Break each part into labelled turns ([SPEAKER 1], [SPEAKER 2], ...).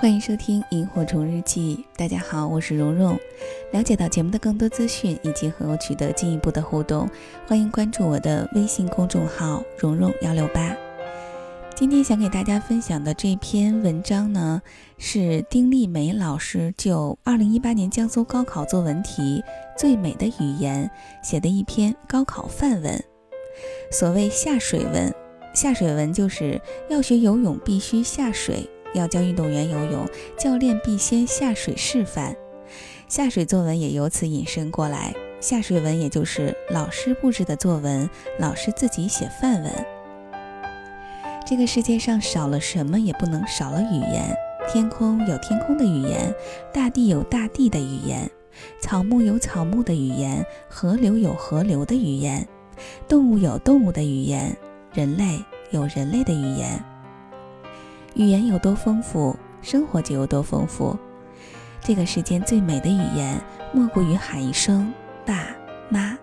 [SPEAKER 1] 欢迎收听《萤火虫日记》。大家好，我是蓉蓉。了解到节目的更多资讯以及和我取得进一步的互动，欢迎关注我的微信公众号“蓉蓉幺六八”。今天想给大家分享的这篇文章呢，是丁立梅老师就2018年江苏高考作文题《最美的语言》写的一篇高考范文。所谓下水文，下水文就是要学游泳必须下水。要教运动员游泳，教练必先下水示范。下水作文也由此引申过来，下水文也就是老师布置的作文，老师自己写范文。这个世界上少了什么也不能少了语言。天空有天空的语言，大地有大地的语言，草木有草木的语言，河流有河流的语言，动物有动物的语言，人类有人类的语言。语言有多丰富，生活就有多丰富。这个世间最美的语言，莫过于喊一声“爸妈”。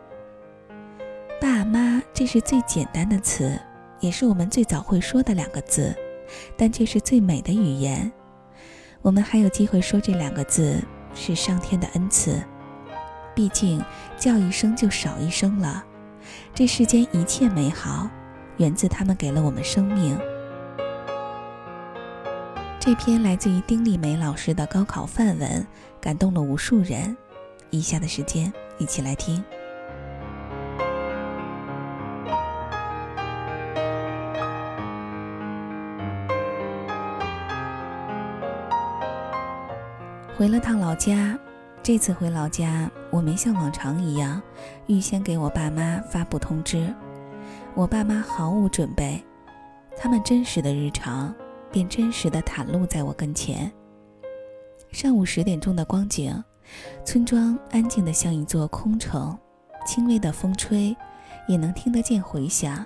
[SPEAKER 1] 爸妈，这是最简单的词，也是我们最早会说的两个字，但却是最美的语言。我们还有机会说这两个字，是上天的恩赐。毕竟叫一声就少一声了。这世间一切美好，源自他们给了我们生命。这篇来自于丁立梅老师的高考范文，感动了无数人。以下的时间，一起来听。回了趟老家，这次回老家，我没像往常一样预先给我爸妈发布通知，我爸妈毫无准备，他们真实的日常。便真实的袒露在我跟前。上午十点钟的光景，村庄安静的像一座空城，轻微的风吹，也能听得见回响。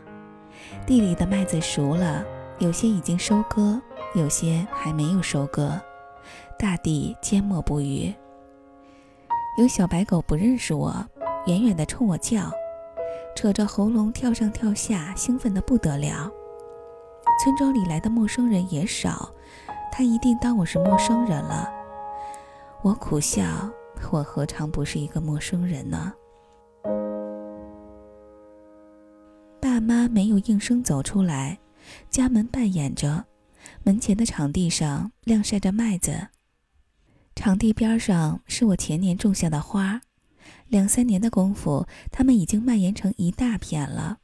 [SPEAKER 1] 地里的麦子熟了，有些已经收割，有些还没有收割。大地缄默不语。有小白狗不认识我，远远的冲我叫，扯着喉咙跳上跳下，兴奋的不得了。村庄里来的陌生人也少，他一定当我是陌生人了。我苦笑，我何尝不是一个陌生人呢？爸妈没有应声走出来，家门半掩着，门前的场地上晾晒着麦子，场地边上是我前年种下的花，两三年的功夫，它们已经蔓延成一大片了。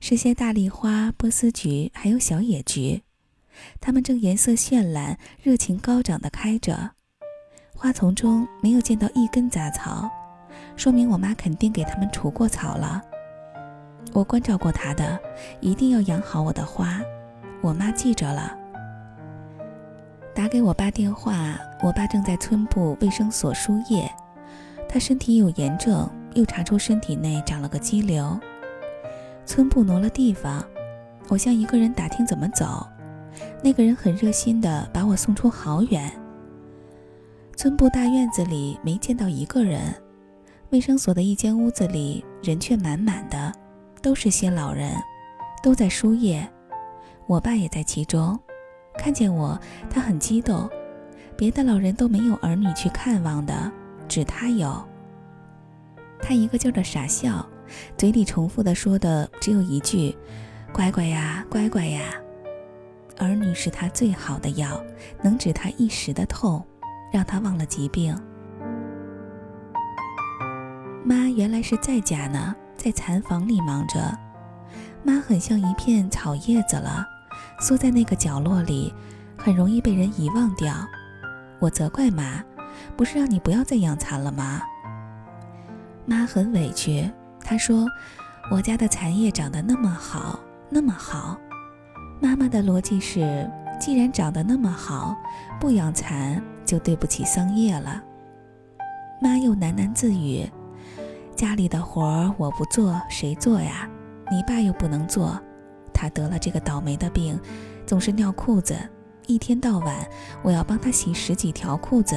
[SPEAKER 1] 是些大丽花、波斯菊，还有小野菊，它们正颜色绚烂、热情高涨地开着。花丛中没有见到一根杂草，说明我妈肯定给它们除过草了。我关照过她的，一定要养好我的花，我妈记着了。打给我爸电话，我爸正在村部卫生所输液，他身体有炎症，又查出身体内长了个肌瘤。村部挪了地方，我向一个人打听怎么走，那个人很热心的把我送出好远。村部大院子里没见到一个人，卫生所的一间屋子里人却满满的，都是些老人，都在输液，我爸也在其中。看见我，他很激动，别的老人都没有儿女去看望的，只他有。他一个劲儿的傻笑。嘴里重复的说的只有一句：“乖乖呀，乖乖呀。”儿女是他最好的药，能止他一时的痛，让他忘了疾病。妈原来是在家呢，在蚕房里忙着。妈很像一片草叶子了，缩在那个角落里，很容易被人遗忘掉。我责怪妈：“不是让你不要再养蚕了吗？”妈很委屈。他说：“我家的蚕叶长得那么好，那么好。妈妈的逻辑是，既然长得那么好，不养蚕就对不起桑叶了。”妈又喃喃自语：“家里的活儿我不做，谁做呀？你爸又不能做，他得了这个倒霉的病，总是尿裤子，一天到晚我要帮他洗十几条裤子。”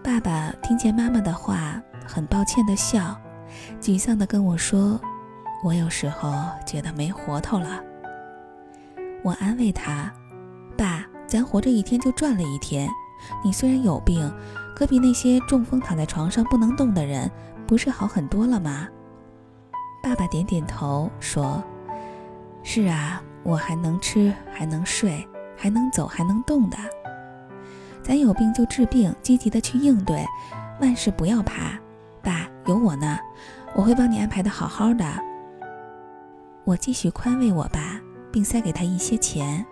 [SPEAKER 1] 爸爸听见妈妈的话，很抱歉的笑。沮丧地跟我说：“我有时候觉得没活头了。”我安慰他：“爸，咱活着一天就赚了一天。你虽然有病，可比那些中风躺在床上不能动的人，不是好很多了吗？”爸爸点点头说：“是啊，我还能吃，还能睡，还能走，还能动的。咱有病就治病，积极的去应对，万事不要怕。爸，有我呢，我会帮你安排的好好的。”我继续宽慰我爸，并塞给他一些钱。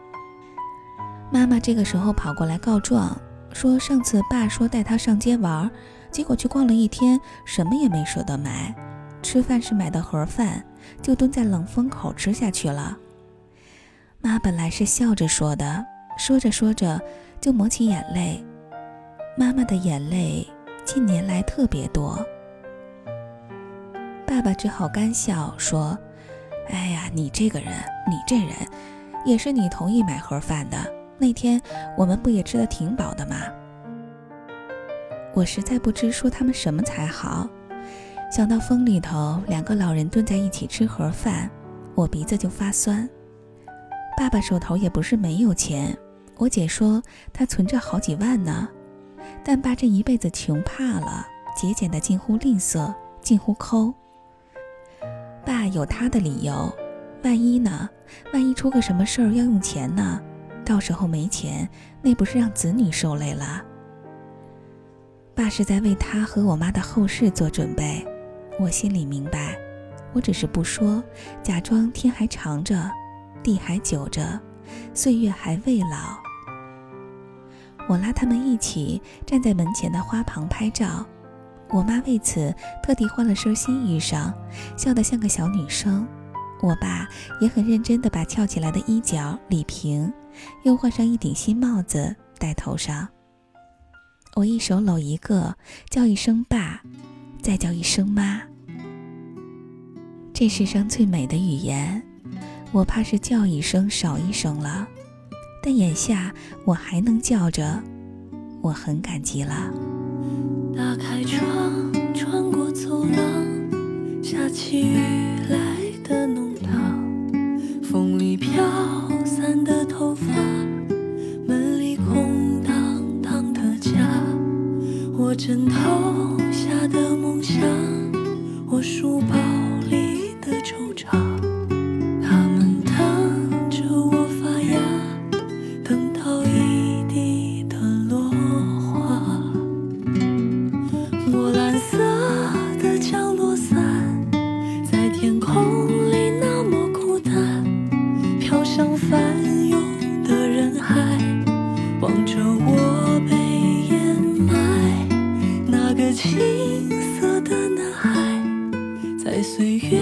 [SPEAKER 1] 妈妈这个时候跑过来告状，说上次爸说带他上街玩，结果去逛了一天，什么也没舍得买。吃饭是买的盒饭，就蹲在冷风口吃下去了。妈本来是笑着说的，说着说着就抹起眼泪。妈妈的眼泪近年来特别多。爸爸只好干笑说：“哎呀，你这个人，你这人，也是你同意买盒饭的。那天我们不也吃的挺饱的吗？”我实在不知说他们什么才好。想到风里头两个老人蹲在一起吃盒饭，我鼻子就发酸。爸爸手头也不是没有钱，我姐说他存着好几万呢。但爸这一辈子穷怕了，节俭的近乎吝啬，近乎抠。爸有他的理由，万一呢？万一出个什么事儿要用钱呢？到时候没钱，那不是让子女受累了？爸是在为他和我妈的后事做准备。我心里明白，我只是不说，假装天还长着，地还久着，岁月还未老。我拉他们一起站在门前的花旁拍照，我妈为此特地换了身新衣裳，笑得像个小女生。我爸也很认真地把翘起来的衣角理平，又换上一顶新帽子戴头上。我一手搂一个，叫一声爸，再叫一声妈。这世上最美的语言，我怕是叫一声少一声了，但眼下我还能叫着，我很感激了。
[SPEAKER 2] 打开窗，穿过走廊，下起雨来的弄堂，风里飘散的头发，门里空荡荡的家，我枕头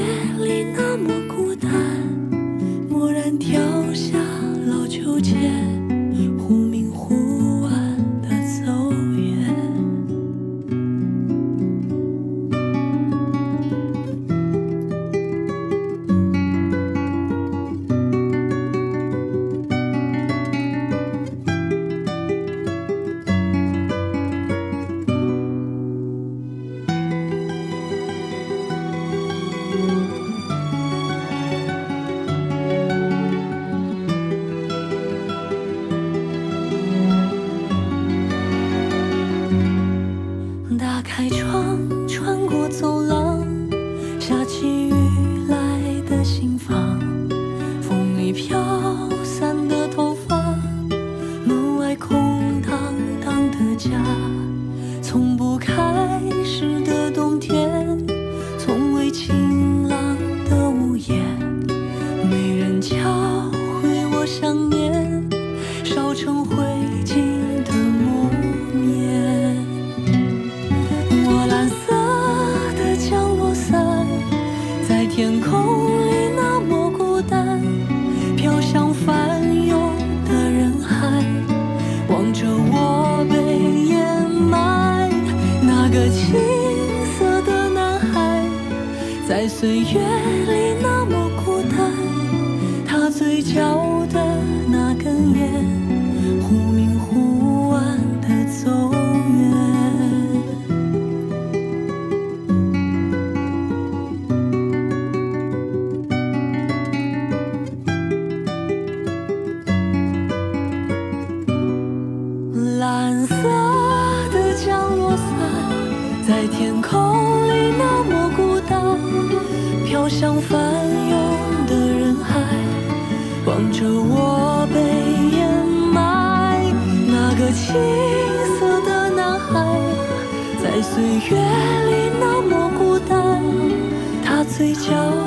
[SPEAKER 2] 夜里那么孤单蓦然跳下老秋千。想念烧成灰烬的木棉，墨蓝色的降落伞在天空里那么孤单，飘向翻涌的人海，望着我被掩埋。那个青涩的男孩，在岁月里那么孤单。嘴角的那根烟忽明忽暗的走远蓝色的降落伞在天空里那么孤单飘向翻涌岁月里那么孤单，他嘴角。